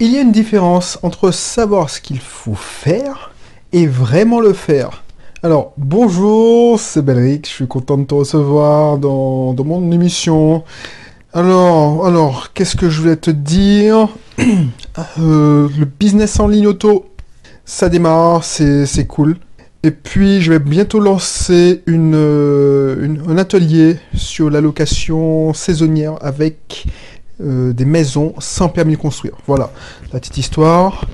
Il y a une différence entre savoir ce qu'il faut faire et vraiment le faire. Alors, bonjour, c'est Belric, je suis content de te recevoir dans, dans mon émission. Alors, alors, qu'est-ce que je voulais te dire? Euh, Le business en ligne auto, ça démarre, c'est cool. Et puis, je vais bientôt lancer une, euh, une- un atelier sur la location saisonnière avec des maisons sans permis de construire. Voilà, la petite histoire.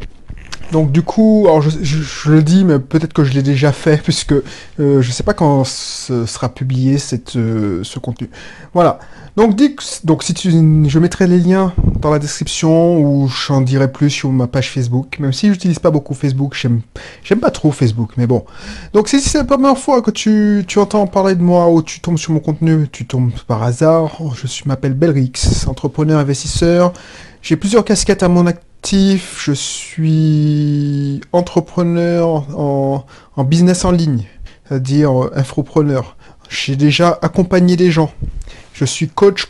Donc du coup, alors je, le dis, mais peut-être que je l'ai déjà fait, puisque euh, je sais pas quand ce sera publié cette, euh, ce contenu. Voilà. Donc, dis, donc si tu, je mettrai les liens dans la description ou j'en dirai plus sur ma page Facebook. Même si j'utilise pas beaucoup Facebook, j'aime, pas trop Facebook, mais bon. Donc si c'est la première fois que tu, tu entends parler de moi ou tu tombes sur mon contenu, tu tombes par hasard. Je m'appelle Belrix, entrepreneur investisseur. J'ai plusieurs casquettes à mon Je suis entrepreneur en, business en ligne, c'est-à-dire euh, infopreneur. J'ai déjà accompagné des gens. Je suis coach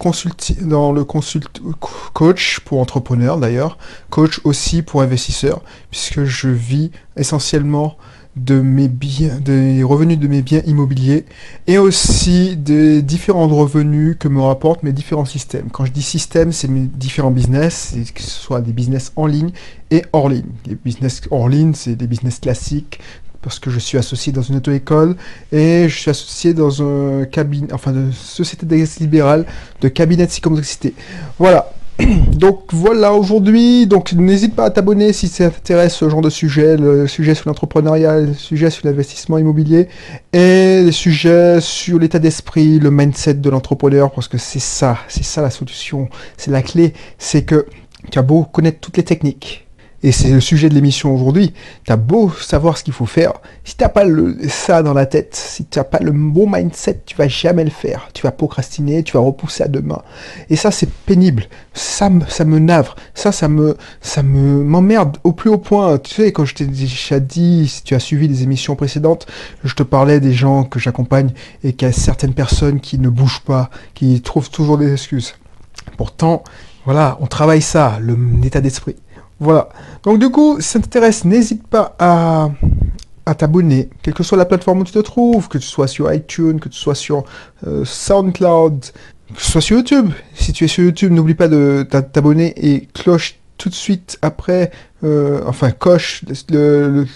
dans le coach pour entrepreneurs d'ailleurs, coach aussi pour investisseurs, puisque je vis essentiellement de mes biens, des revenus de mes biens immobiliers et aussi des différents revenus que me rapportent mes différents systèmes. Quand je dis système, c'est mes différents business, que ce soit des business en ligne et hors ligne. Les business hors ligne, c'est des business classiques parce que je suis associé dans une auto-école et je suis associé dans un cabinet, enfin, de société d'exercice libéral de cabinet de psychomotricité. Voilà. Donc voilà aujourd'hui, donc n'hésite pas à t'abonner si ça t'intéresse ce genre de sujet, le sujet sur l'entrepreneuriat, le sujet sur l'investissement immobilier et les sujets sur l'état d'esprit, le mindset de l'entrepreneur parce que c'est ça, c'est ça la solution, c'est la clé, c'est que tu as beau connaître toutes les techniques et c'est le sujet de l'émission aujourd'hui. T'as beau savoir ce qu'il faut faire, si t'as pas le, ça dans la tête, si t'as pas le bon mindset, tu vas jamais le faire. Tu vas procrastiner, tu vas repousser à demain. Et ça, c'est pénible. Ça, ça me navre. Ça, ça me, ça me m'emmerde au plus haut point. Tu sais, quand je t'ai déjà dit, si tu as suivi les émissions précédentes, je te parlais des gens que j'accompagne et qu'il y a certaines personnes qui ne bougent pas, qui trouvent toujours des excuses. Pourtant, voilà, on travaille ça, l'état d'esprit. Voilà. Donc du coup, si ça t'intéresse, n'hésite pas à, t'abonner, quelle que soit la plateforme où tu te trouves, que tu sois sur iTunes, que tu sois sur euh, SoundCloud, que tu sois sur YouTube. Si tu es sur YouTube, n'oublie pas de t'a- t'abonner et cloche tout de suite après, euh, enfin coche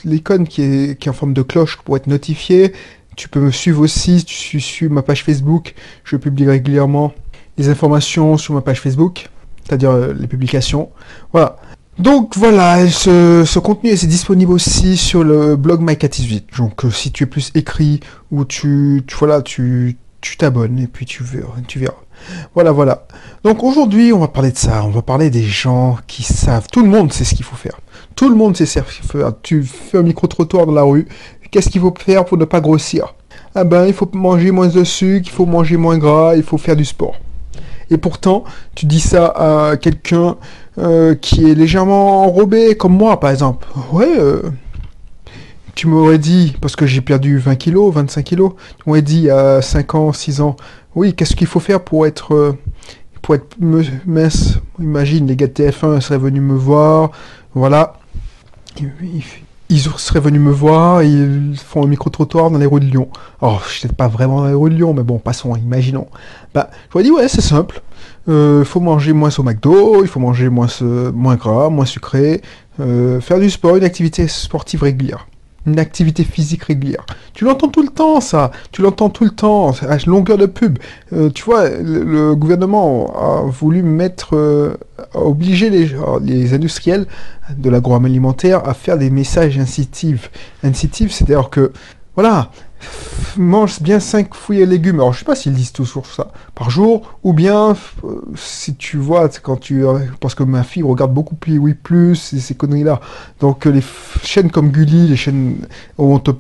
l'icône qui est, en forme de cloche pour être notifié. Tu peux me suivre aussi, si tu suis sur ma page Facebook, je publie régulièrement les informations sur ma page Facebook, c'est-à-dire euh, les publications. Voilà. Donc voilà, ce, contenu est disponible aussi sur le blog MyCat18. Donc euh, si tu es plus écrit ou tu, tu voilà, tu tu t'abonnes et puis tu verras, tu verras. Voilà, voilà. Donc aujourd'hui, on va parler de ça. On va parler des gens qui savent. Tout le monde sait ce qu'il faut faire. Tout le monde sait ce qu'il faut faire. Tu fais un micro-trottoir dans la rue. Qu'est-ce qu'il faut faire pour ne pas grossir? Ah ben, il faut manger moins de sucre, il faut manger moins gras, il faut faire du sport. Et pourtant, tu dis ça à quelqu'un euh, qui est légèrement enrobé, comme moi par exemple. Ouais, euh, tu m'aurais dit, parce que j'ai perdu 20 kilos, 25 kilos, tu m'aurais dit à 5 ans, 6 ans, oui, qu'est-ce qu'il faut faire pour être, euh, pour être mince? Imagine, les gars de TF1 seraient venus me voir, voilà. Ils, seraient venus me voir, ils font un micro-trottoir dans les rues de Lyon. Je suis pas vraiment dans les rues de Lyon, mais bon, passons, imaginons. Bah, je leur ai dit, ouais, c'est simple. Il faut manger moins au McDo, il faut manger moins, ce- moins gras, moins sucré, euh, faire du sport, une activité sportive régulière. Une activité physique régulière. Tu l'entends tout le temps, ça. Tu l'entends tout le temps, à longueur de pub. Euh, tu vois, le, gouvernement a voulu mettre, euh, a obligé les, les industriels de l'agroalimentaire à faire des messages incitifs. Incitifs, c'est-à-dire que, voilà, mange bien 5 fruits et légumes. Alors, je sais pas s'ils disent toujours ça par jour, ou bien, euh, si tu vois, quand tu... euh, parce que ma fille regarde beaucoup plus Oui Plus et ces conneries-là. Donc, euh, les chaînes comme Gulli, les chaînes où on te...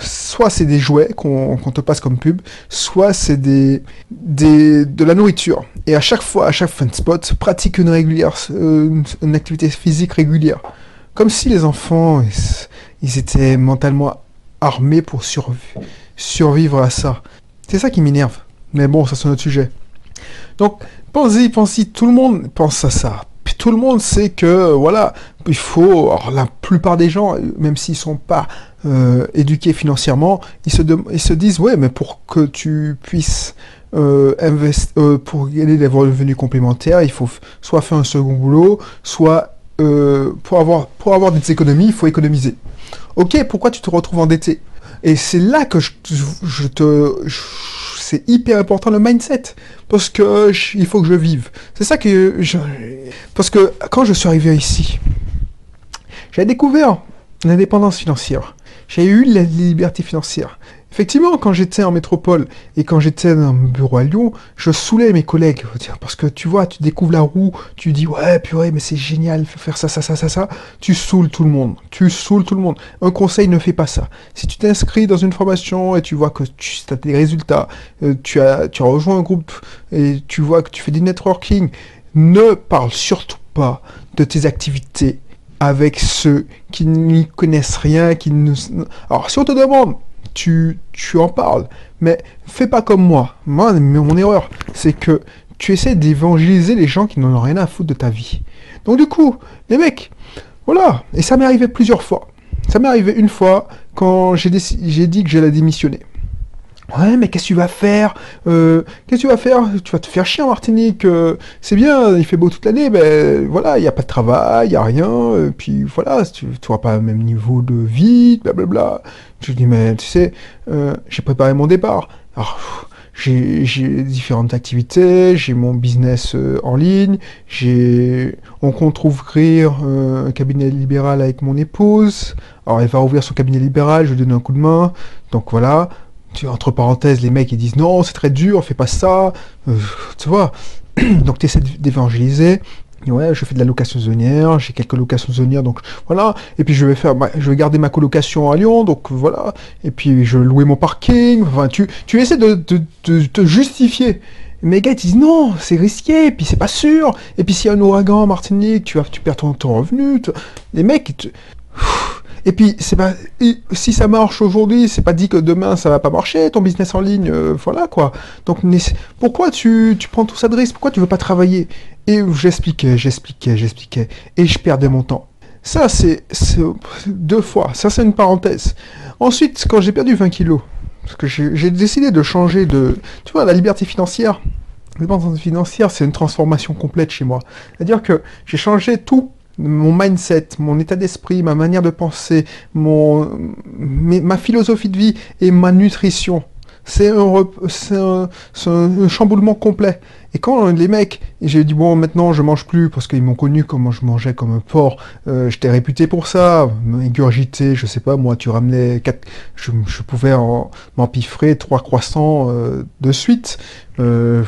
Soit c'est des jouets qu'on te passe comme pub, soit c'est des, des... de la nourriture. Et à chaque fois, à chaque de spot, pratique une régulière, une, activité physique régulière. Comme si les enfants, ils étaient mentalement armés pour surv- survivre à ça. C'est ça qui m'énerve. Mais bon, ça c'est un autre sujet. Donc, pensez, pensez, tout le monde pense à ça. Tout le monde sait que, voilà, il faut, alors, la plupart des gens, même s'ils sont pas euh, éduqués financièrement, ils se, disent, ouais, mais pour que tu puisses euh, invest- euh, pour gagner des revenus complémentaires, il faut soit faire un second boulot, soit euh, pour avoir pour avoir des économies, il faut économiser. Ok, pourquoi tu te retrouves endetté? Et c'est là que je, te c'est hyper important le mindset parce que il faut que je vive. C'est ça que je, parce que quand je suis arrivé ici, j'ai découvert l'indépendance financière. J'ai eu la liberté financière. Effectivement, quand j'étais en métropole et quand j'étais dans mon bureau à Lyon, je saoulais mes collègues. Parce que tu vois, tu découvres la roue, tu dis ouais, purée, mais c'est génial, faut faire ça, ça, ça, ça, ça. Tu saoules tout le monde. Tu saoules tout le monde. Un conseil, ne fais pas ça. Si tu t'inscris dans une formation et tu vois que tu as des résultats, euh, tu, as, tu as rejoint un groupe et tu vois que tu fais du networking, ne parle surtout pas de tes activités avec ceux qui n'y connaissent rien, qui ne... Alors, si on te demande, tu, en parles, mais fais pas comme moi. Moi, mon erreur, c'est que tu essaies d'évangéliser les gens qui n'en ont rien à foutre de ta vie. Donc, du coup, les mecs, voilà. Et ça m'est arrivé plusieurs fois. Ça m'est arrivé une fois quand j'ai dit que j'allais démissionner. Ouais, mais qu'est-ce que tu vas faire Euh, Qu'est-ce que tu vas faire? Tu vas te faire chier en Martinique. euh, c'est bien, il fait beau toute l'année, mais voilà, il n'y a pas de travail, il n'y a rien. Et puis voilà, tu n'auras pas le même niveau de vie, blablabla. Je dis, mais tu sais, euh, j'ai préparé mon départ. Alors, j'ai différentes activités, j'ai mon business euh, en ligne, j'ai on compte ouvrir euh, un cabinet libéral avec mon épouse. Alors elle va ouvrir son cabinet libéral, je lui donne un coup de main. Donc voilà, tu, entre parenthèses, les mecs ils disent non, c'est très dur, fais pas ça. Euh, tu vois, donc tu essaies d'évangéliser. Ouais, je fais de la location saisonnière, j'ai quelques locations saisonnières, donc voilà. Et puis je vais faire, ma- je vais garder ma colocation à Lyon, donc voilà. Et puis je vais louer mon parking. Enfin, tu, tu essaies de, te justifier. Mais les gars ils disent non, c'est risqué, et puis c'est pas sûr. Et puis s'il y a un ouragan en Martinique, tu vas, tu perds ton, ton revenu. Les mecs, ils te- et puis, c'est pas, si ça marche aujourd'hui, c'est pas dit que demain ça va pas marcher, ton business en ligne, euh, voilà quoi. Donc, pourquoi tu, tu prends tout ça de risque? Pourquoi tu veux pas travailler? Et j'expliquais, j'expliquais, j'expliquais, et je perdais mon temps. Ça, c'est deux fois. Ça, c'est une parenthèse. Ensuite, quand j'ai perdu 20 kilos, parce que j'ai décidé de changer de. Tu vois, la liberté financière. La liberté financière, c'est une transformation complète chez moi. C'est-à-dire que j'ai changé tout mon mindset, mon état d'esprit, ma manière de penser, mon, ma philosophie de vie et ma nutrition. C'est un, un, un chamboulement complet. Et quand les mecs, j'ai dit bon maintenant je mange plus parce qu'ils m'ont connu comment je mangeais comme un porc, euh, j'étais réputé pour ça, ingurgité, je sais pas moi, tu ramenais quatre, je, pouvais m'empiffrer trois croissants euh, de suite. Euh,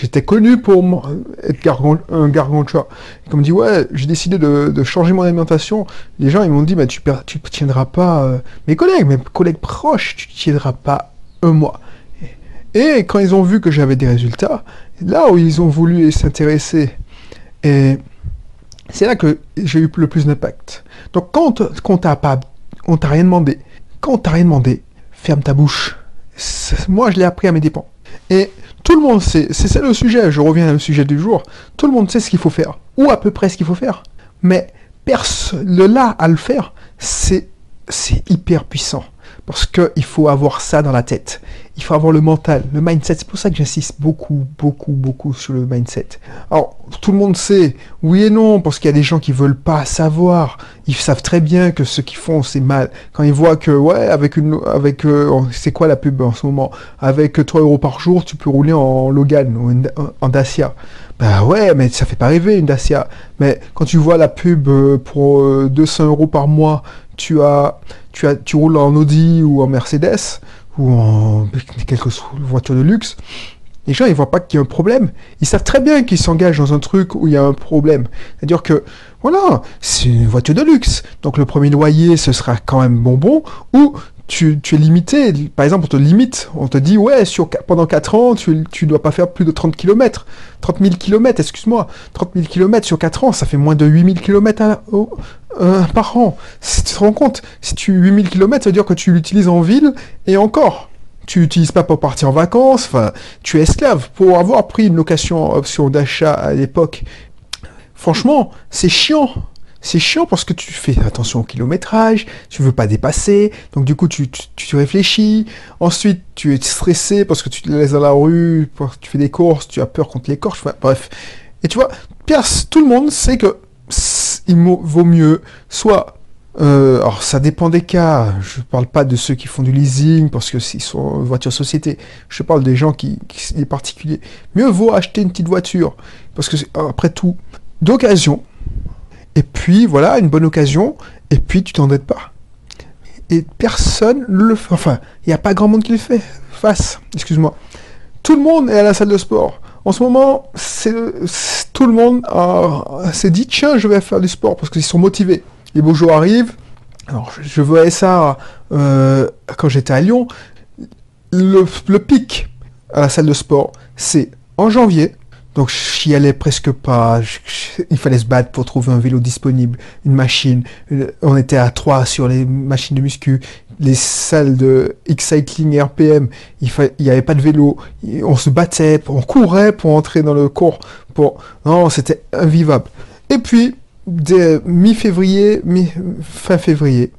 J'étais connu pour être un gargantua. Et Comme dit, ouais, j'ai décidé de, changer mon alimentation. Les gens, ils m'ont dit, bah, tu, tu tiendras pas, euh, mes collègues, mes collègues proches, tu tiendras pas un mois. Et, quand ils ont vu que j'avais des résultats, là où ils ont voulu s'intéresser, et c'est là que j'ai eu le plus d'impact. Donc quand quand pas, on t'a rien demandé, quand t'a rien demandé, ferme ta bouche. Moi, je l'ai appris à mes dépens. Et tout le monde sait, c'est ça le sujet, je reviens au sujet du jour, tout le monde sait ce qu'il faut faire, ou à peu près ce qu'il faut faire. Mais personne, le là à le faire, c'est c'est hyper puissant. Parce qu'il faut avoir ça dans la tête. Il faut avoir le mental, le mindset. C'est pour ça que j'insiste beaucoup, beaucoup, beaucoup sur le mindset. Alors, tout le monde sait, oui et non, parce qu'il y a des gens qui veulent pas savoir. Ils savent très bien que ce qu'ils font, c'est mal. Quand ils voient que, ouais, avec une, avec, euh, c'est quoi la pub en ce moment? Avec 3 euros par jour, tu peux rouler en Logan ou en- Dacia. Bah ouais, mais ça fait pas rêver une Dacia. Mais quand tu vois la pub euh, pour euh, 200 euros par mois, tu as, tu as, tu roules en Audi ou en Mercedes ou en quelque voiture de luxe. Les gens, ils voient pas qu'il y a un problème. Ils savent très bien qu'ils s'engagent dans un truc où il y a un problème. C'est-à-dire que, voilà, c'est une voiture de luxe. Donc le premier loyer, ce sera quand même bonbon. Ou tu, tu es limité. Par exemple, on te limite. On te dit, ouais, sur, pendant 4 ans, tu, tu dois pas faire plus de 30 km. 30 000 km, excuse-moi. 30 000 km sur 4 ans, ça fait moins de 8 000 km par an. Si tu te rends compte, si tu 8 000 km, ça veut dire que tu l'utilises en ville et encore. Tu l'utilises pas pour partir en vacances, enfin, tu es esclave. Pour avoir pris une location option d'achat à l'époque, franchement, c'est chiant. C'est chiant parce que tu fais attention au kilométrage, tu veux pas dépasser, donc du coup tu, tu, réfléchis. Ensuite, tu es stressé parce que tu te laisses dans la rue, tu fais des courses, tu as peur contre les corches, bref. Et tu vois, tout le monde sait que il vaut mieux soit euh, alors ça dépend des cas. Je parle pas de ceux qui font du leasing parce que s'ils sont voiture société. Je parle des gens qui, qui des particuliers. Mieux vaut acheter une petite voiture parce que après tout d'occasion. Et puis voilà une bonne occasion. Et puis tu t'endettes pas. Et personne le fait. Enfin, il n'y a pas grand monde qui le fait. Face. Excuse-moi. Tout le monde est à la salle de sport. En ce moment, tout le monde s'est dit tiens, je vais faire du sport parce qu'ils sont motivés les beaux jours arrivent. Alors, je, voyais ça euh, quand j'étais à Lyon. Le, pic à la salle de sport, c'est en janvier. Donc, j'y allais presque pas. il fallait se battre pour trouver un vélo disponible, une machine. Euh, on était à 3 sur les machines de muscu. Les salles de X-Cycling RPM, il n'y avait pas de vélo. On se battait, on courait pour entrer dans le cours. Non, c'était invivable. Et puis, de mi-février, mi fin février,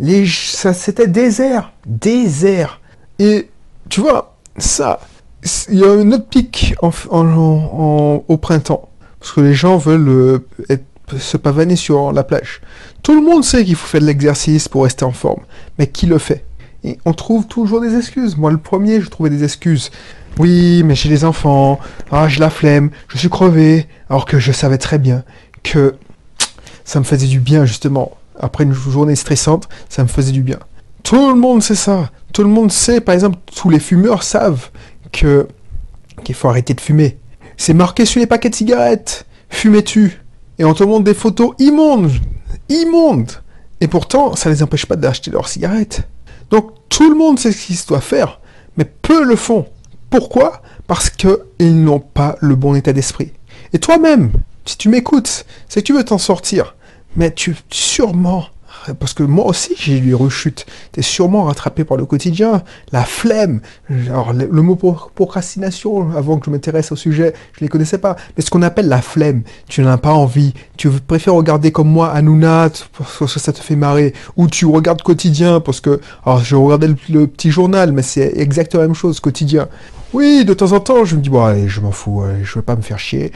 les, ça c'était désert, désert. Et tu vois, ça, il y a un autre pic au printemps, parce que les gens veulent euh, se pavaner sur la plage. Tout le monde sait qu'il faut faire de l'exercice pour rester en forme, mais qui le fait? On trouve toujours des excuses. Moi, le premier, je trouvais des excuses. Oui, mais j'ai des enfants, ah, j'ai la flemme, je suis crevé, alors que je savais très bien que ça me faisait du bien, justement. Après une journée stressante, ça me faisait du bien. Tout le monde sait ça. Tout le monde sait, par exemple, tous les fumeurs savent qu'il faut arrêter de fumer. C'est marqué sur les paquets de cigarettes. Fumez-tu Et on te montre des photos immondes. Immondes. Et pourtant, ça les empêche pas d'acheter leurs cigarettes. Donc tout le monde sait ce qu'il doit faire, mais peu le font. Pourquoi? Parce qu'ils n'ont pas le bon état d'esprit. Et toi-même, si tu m'écoutes, c'est que tu veux t'en sortir. Mais tu sûrement, parce que moi aussi j'ai eu des rechutes, es sûrement rattrapé par le quotidien, la flemme. Alors le, mot procrastination, avant que je m'intéresse au sujet, je ne les connaissais pas. Mais ce qu'on appelle la flemme, tu n'en as pas envie. Tu préfères regarder comme moi Hanouna parce que ça te fait marrer, ou tu regardes quotidien parce que, alors je regardais le petit journal, mais c'est exactement la même chose quotidien. Oui, de temps en temps, je me dis, bon, allez, je m'en fous, je je veux pas me faire chier.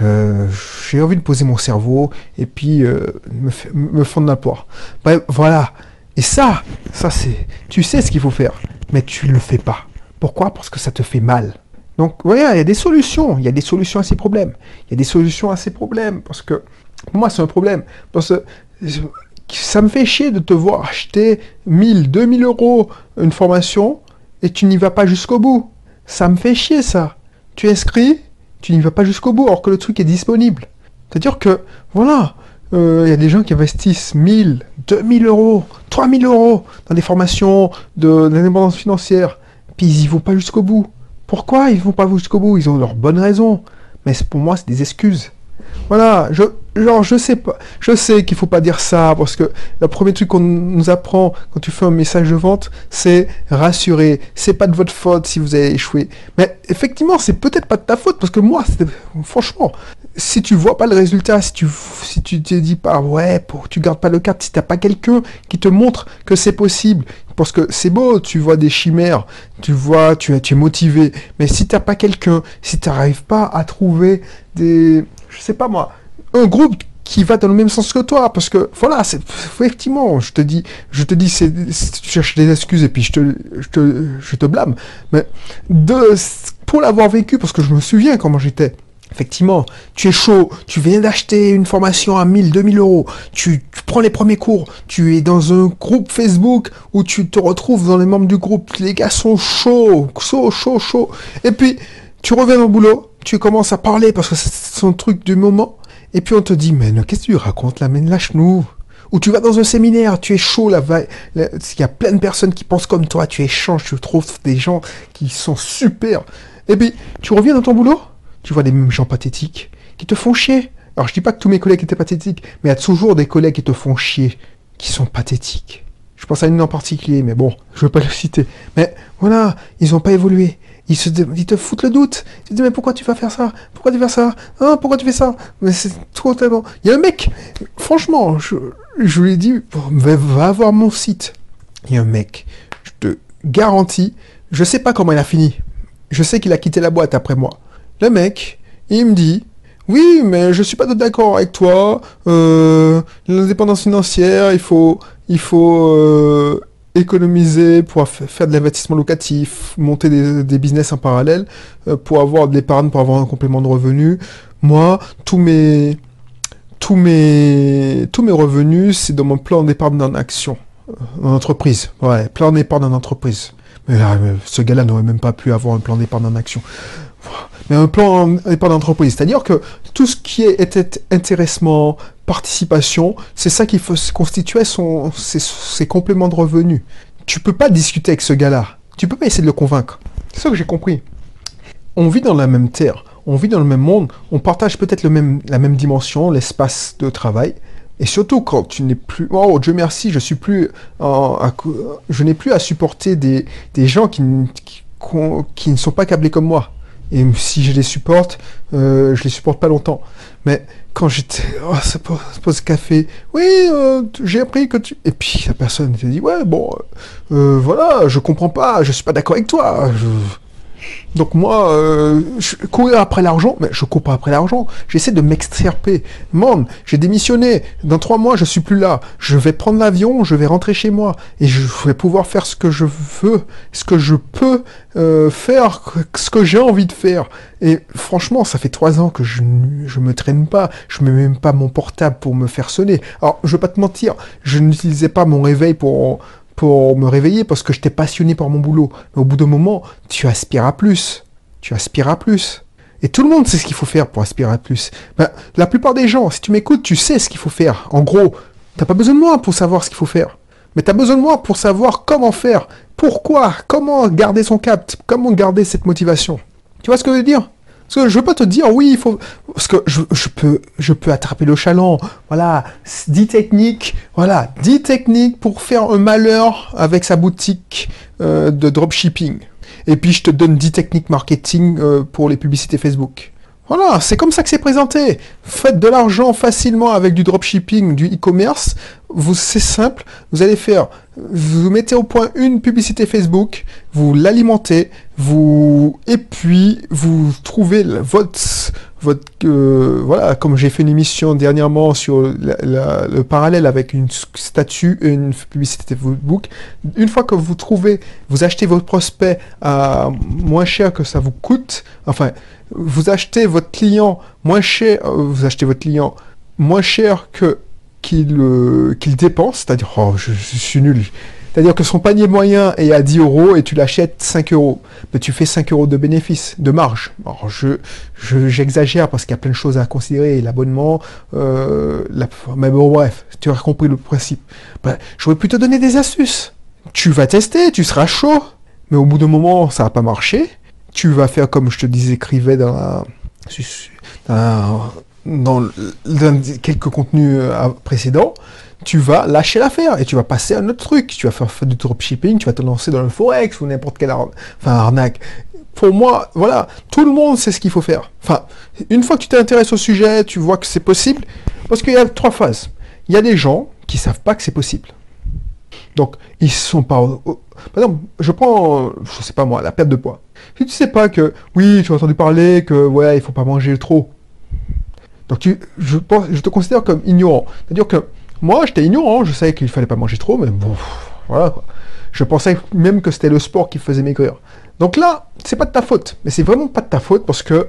Euh, j'ai envie de poser mon cerveau et puis euh, me, me fondre la poire. Voilà. Et ça, ça c'est, tu sais ce qu'il faut faire, mais tu le fais pas. Pourquoi? Parce que ça te fait mal. Donc, voilà, il y a des solutions. Il y a des solutions à ces problèmes. Il y a des solutions à ces problèmes. Parce que, pour moi, c'est un problème. Parce que ça me fait chier de te voir acheter 1000, 2000 euros une formation et tu n'y vas pas jusqu'au bout. Ça me fait chier ça. Tu inscris, tu n'y vas pas jusqu'au bout alors que le truc est disponible. C'est-à-dire que, voilà, il euh, y a des gens qui investissent 1000, 2000 euros, 3000 euros dans des formations de l'indépendance financière, puis ils y vont pas jusqu'au bout. Pourquoi ils vont pas jusqu'au bout? Ils ont leurs bonnes raisons. Mais pour moi, c'est des excuses. Voilà, je, genre, je sais pas, je sais qu'il faut pas dire ça, parce que le premier truc qu'on nous apprend quand tu fais un message de vente, c'est rassurer, c'est pas de votre faute si vous avez échoué. Mais effectivement, c'est peut-être pas de ta faute, parce que moi, franchement, si tu vois pas le résultat, si tu, si tu te dis pas, ouais, pour, tu gardes pas le cap, si t'as pas quelqu'un qui te montre que c'est possible, parce que c'est beau, tu vois des chimères, tu vois, tu, tu es motivé, mais si t'as pas quelqu'un, si t'arrives pas à trouver des, je sais pas moi, un groupe qui va dans le même sens que toi, parce que voilà, c'est effectivement, je te dis, je te dis, c'est, tu cherches des excuses et puis je te, je te, je te blâme, mais de, pour l'avoir vécu, parce que je me souviens comment j'étais. Effectivement, tu es chaud, tu viens d'acheter une formation à 1000, 2000 euros, tu, tu, prends les premiers cours, tu es dans un groupe Facebook où tu te retrouves dans les membres du groupe, les gars sont chauds, chauds, chauds, chauds, et puis tu reviens au boulot, tu commences à parler parce que c'est son truc du moment, et puis on te dit, mais qu'est-ce que tu racontes là, mais lâche-nous. Ou tu vas dans un séminaire, tu es chaud là, il y a plein de personnes qui pensent comme toi, tu échanges, tu trouves des gens qui sont super. Et puis, tu reviens dans ton boulot, tu vois des mêmes gens pathétiques qui te font chier. Alors je dis pas que tous mes collègues étaient pathétiques, mais il y a toujours des collègues qui te font chier, qui sont pathétiques. Je pense à une en particulier, mais bon, je veux pas le citer. Mais voilà, ils ont pas évolué. Ils, se, te foutent le doute. Ils te disent, mais pourquoi tu vas faire ça? Pourquoi tu fais ça? Hein, Pourquoi tu fais ça? Mais c'est trop tellement... Il y a un mec, franchement, je, je lui ai dit, va, va voir mon site. Il y a un mec, je te garantis, je sais pas comment il a fini. Je sais qu'il a quitté la boîte après moi. Le mec, il me dit, oui, mais je suis pas d'accord avec toi. Euh, L'indépendance financière, il faut, il faut euh, économiser pour faire de l'investissement locatif, monter des, business en parallèle, euh, pour avoir de l'épargne, pour avoir un complément de revenus. Moi, tous mes, tous mes, tous mes revenus, c'est dans mon plan d'épargne en action, euh, en entreprise. Ouais, plan d'épargne en entreprise. Mais là, ce gars-là n'aurait même pas pu avoir un plan d'épargne en action. Mais un plan d'épargne d'entreprise, c'est-à-dire que tout ce qui est intéressement, participation, c'est ça qui faut constituer son, ses, compléments de revenus. Tu peux pas discuter avec ce gars-là. Tu peux pas essayer de le convaincre. C'est ça que j'ai compris. On vit dans la même terre, on vit dans le même monde, on partage peut-être même, la même dimension, l'espace de travail, et surtout quand tu n'es plus, oh Dieu merci, je suis plus, je n'ai plus à supporter des, gens qui, qui, ne sont pas câblés comme moi. Et si je les supporte, euh, je les supporte pas longtemps. Mais quand j'étais, oh, ça pose, café, oui, euh, j'ai appris que tu... Et puis la personne te dit, ouais, bon, euh, voilà, je comprends pas, je suis pas d'accord avec toi. Donc moi, euh, courir après l'argent, mais je cours pas après l'argent. J'essaie de m'extirper. Mom, j'ai démissionné. Dans trois mois, je suis plus là. Je vais prendre l'avion, je vais rentrer chez moi et je vais pouvoir faire ce que je veux, ce que je peux euh, faire, ce que j'ai envie de faire. Et franchement, ça fait trois ans que je je me traîne pas. Je mets même pas mon portable pour me faire sonner. Alors, je veux pas te mentir, je n'utilisais pas mon réveil pour me réveiller parce que j'étais passionné par mon boulot. Mais au bout d'un moment, tu aspires à plus. Tu aspires à plus. Et tout le monde sait ce qu'il faut faire pour aspirer à plus. Ben, la plupart des gens, si tu m'écoutes, tu sais ce qu'il faut faire. En gros, t'as pas besoin de moi pour savoir ce qu'il faut faire. Mais tu as besoin de moi pour savoir comment faire, pourquoi, comment garder son cap, comment garder cette motivation? Tu vois ce que je veux dire? Parce que je veux pas te dire, oui, il faut... Parce que je, peux, je peux attraper le chaland. Voilà, 10 techniques. Voilà, 10 techniques pour faire un malheur avec sa boutique euh, de dropshipping. Et puis je te donne 10 techniques marketing euh, pour les publicités Facebook. Voilà, c'est comme ça que c'est présenté. Faites de l'argent facilement avec du dropshipping, du e-commerce. Vous, c'est simple. Vous allez faire, vous mettez au point une publicité Facebook, vous l'alimentez, vous, et puis vous trouvez votre, votre, euh, voilà, comme j'ai fait une émission dernièrement sur le parallèle avec une statue, une publicité Facebook. Une fois que vous trouvez, vous achetez votre prospect à moins cher que ça vous coûte. Enfin, vous achetez votre client moins cher, euh, vous achetez votre client moins cher que qu'il euh, qu'il dépense, c'est-à-dire, oh, je, suis nul. C'est-à-dire que son panier moyen est à 10 euros et tu l'achètes 5 euros. Mais tu fais 5 euros de bénéfice, de marge. Alors je, j'exagère parce qu'il y a plein de choses à considérer. L'abonnement, euh, la, mais bon, bref, tu as compris le principe. Ben, J'aurais pu te donner des astuces. Tu vas tester, tu seras chaud. Mais au bout d'un moment, ça va pas marcher tu vas faire comme je te disais, écrivais dans, dans, quelques contenus euh, précédents, tu vas lâcher l'affaire et tu vas passer à un autre truc. Tu vas faire, du dropshipping, tu vas te lancer dans le forex ou n'importe quelle arnaque. Pour moi, voilà, tout le monde sait ce qu'il faut faire. Enfin, une fois que tu t'intéresses au sujet, tu vois que c'est possible, parce qu'il y a trois phases. Il y a des gens qui savent pas que c'est possible. Donc, ils sont pas. Par exemple, je prends, je sais pas moi, la perte de poids. Si tu sais pas que, oui, tu as entendu parler que, ouais, il faut pas manger trop. Donc tu, je, je te considère comme ignorant. C'est-à-dire que moi, j'étais ignorant, je savais qu'il fallait pas manger trop, mais bon, voilà quoi. Je pensais même que c'était le sport qui faisait maigrir. Donc là, c'est pas de ta faute. Mais c'est vraiment pas de ta faute parce que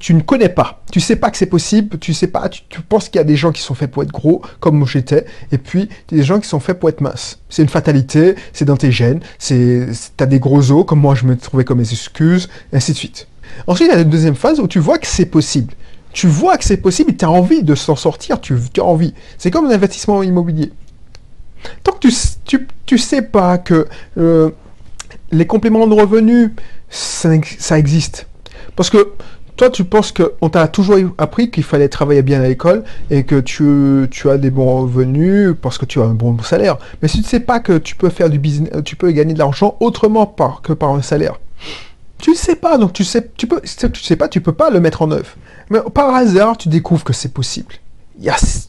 tu ne connais pas. Tu sais pas que c'est possible, tu sais pas, tu, penses qu'il y a des gens qui sont faits pour être gros, comme j'étais, et puis des gens qui sont faits pour être minces. C'est une fatalité, c'est dans tes gènes, c'est, t'as des gros os, comme moi je me trouvais comme mes excuses, ainsi de suite. Ensuite, il y a une deuxième phase où tu vois que c'est possible. Tu vois que c'est possible, tu as envie de s'en sortir, tu, as envie. C'est comme un investissement immobilier. Tant que tu, tu, sais pas que euh, les compléments de revenus, ça, existe. Parce que toi, tu penses qu'on t'a toujours appris qu'il fallait travailler bien à l'école et que tu, tu as des bons revenus parce que tu as un bon salaire. Mais si tu ne sais pas que tu peux faire du business, tu peux gagner de l'argent autrement par, que par un salaire. Tu ne sais pas, donc tu sais, tu peux, tu sais pas, tu peux pas le mettre en œuvre. Mais par hasard, tu découvres que c'est possible.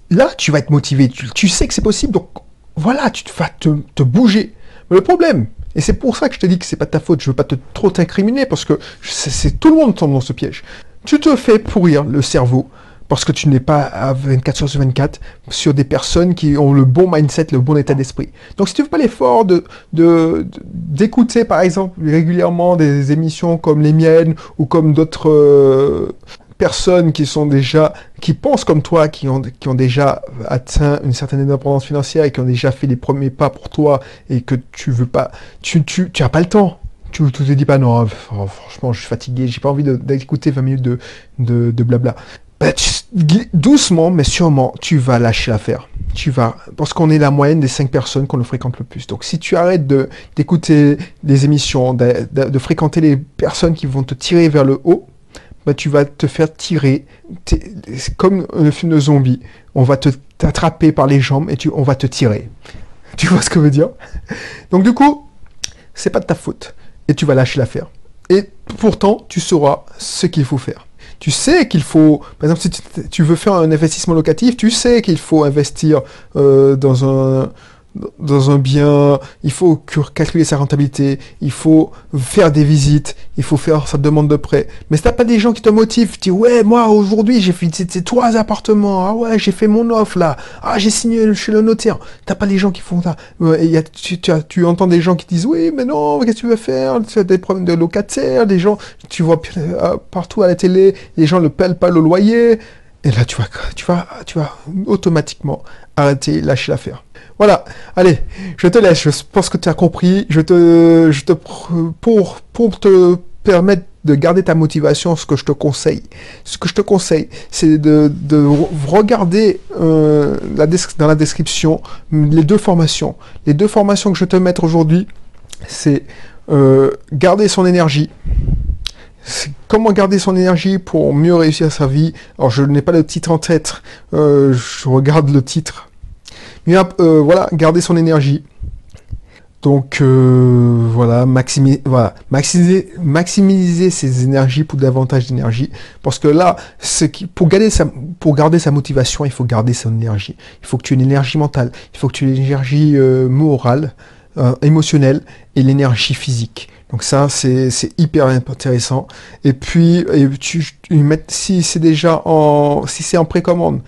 là, tu vas être motivé, tu, sais que c'est possible, donc voilà, tu vas te, bouger. Mais le problème, et c'est pour ça que je te dis que c'est pas ta faute, je veux pas te trop t'incriminer parce que c'est tout le monde tombe dans ce piège. Tu te fais pourrir le cerveau parce que tu n'es pas à 24 sur 24 sur des personnes qui ont le bon mindset, le bon état d'esprit. Donc si tu veux pas l'effort de d'écouter par exemple régulièrement des émissions comme les miennes ou comme d'autres euh, personnes qui sont déjà, qui pensent comme toi, qui ont, qui ont déjà atteint une certaine indépendance financière et qui ont déjà fait les premiers pas pour toi et que tu veux pas, tu, tu, tu as pas le temps. Tu, tu te dis pas non, franchement, je suis fatigué, j'ai pas envie d'écouter 20 minutes de, de, de blabla. Bah, doucement, mais sûrement, tu vas lâcher l'affaire. Tu vas, parce qu'on est la moyenne des 5 personnes qu'on le fréquente le plus. Donc, si tu arrêtes de d'écouter des émissions, de, fréquenter les personnes qui vont te tirer vers le haut, bah, tu vas te faire tirer. Comme un film de zombie. On va te t'attraper par les jambes et tu, on va te tirer. Tu vois ce que je veux dire? Donc du coup, c'est pas de ta faute. Et tu vas lâcher l'affaire. Et pourtant, tu sauras ce qu'il faut faire. Tu sais qu'il faut, par exemple, si tu, veux faire un investissement locatif, tu sais qu'il faut investir euh, dans un dans un bien, il faut calculer sa rentabilité, il faut faire des visites, il faut faire sa demande de prêt. Mais si t'as pas des gens qui te motivent, tu dis ouais moi aujourd'hui j'ai ces trois appartements, ah ouais j'ai fait mon offre là, ah j'ai signé chez le notaire. T'as pas des gens qui font ça. Et y a, tu, entends des gens qui disent oui mais non qu'est-ce que tu veux faire? Tu as des problèmes de locataires, des gens tu vois euh, partout à la télé, les gens ne payent pas le loyer. Et là tu vas automatiquement arrêter lâcher l'affaire. Voilà, allez, je te laisse, je pense que tu as compris. Je te, je pour, te permettre de garder ta motivation, ce que je te conseille, ce que je te conseille, c'est de, de, regarder euh, dans la description les deux formations. Les deux formations que je te mettre aujourd'hui, c'est euh, garder son énergie. Comment garder son énergie pour mieux réussir sa vie Alors je n'ai pas le titre en tête, euh, je regarde le titre mais euh, voilà, garder son énergie. Donc euh, voilà, maximiser, ses énergies pour davantage d'énergie. Parce que là, pour, garder sa, pour garder sa motivation, il faut garder son énergie. Il faut que tu aies une énergie mentale, il faut que tu aies une énergie morale, émotionnelle et l'énergie physique. Donc ça, c'est hyper intéressant. Et puis, et tu, si c'est déjà en, si c'est en précommande,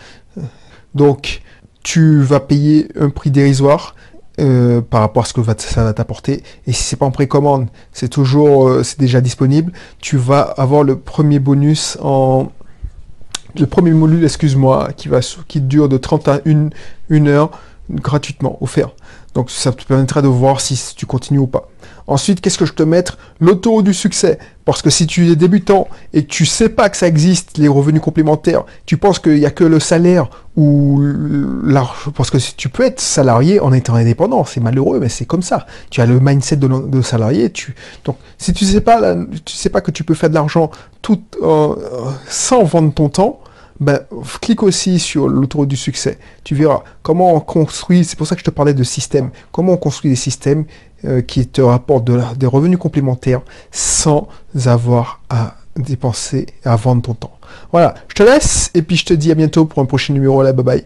donc tu vas payer un prix dérisoire euh, par rapport à ce que ça va t'apporter. Et si c'est pas en précommande, c'est toujours, euh, c'est déjà disponible. Tu vas avoir le premier bonus en, le premier module, excuse-moi, qui va, qui dure de 30 à 1, une heure gratuitement offert. Donc ça te permettra de voir si tu continues ou pas. Ensuite, qu'est-ce que je te mettre? L'auto du succès. Parce que si tu es débutant et que tu sais pas que ça existe, les revenus complémentaires, tu penses qu'il n'y a que le salaire ou l'argent. Parce que tu peux être salarié en étant indépendant, c'est malheureux, mais c'est comme ça. Tu as le mindset de, salarié. Donc, si tu sais pas, tu sais pas que tu peux faire de l'argent tout euh, sans vendre ton temps, ben, clique aussi sur l'autoroute du succès. Tu verras comment on construit, c'est pour ça que je te parlais de système, comment on construit des systèmes euh, qui te rapportent des revenus complémentaires sans avoir à dépenser, à vendre ton temps. Voilà, je te laisse et puis je te dis à bientôt pour un prochain numéro. Là, bye bye.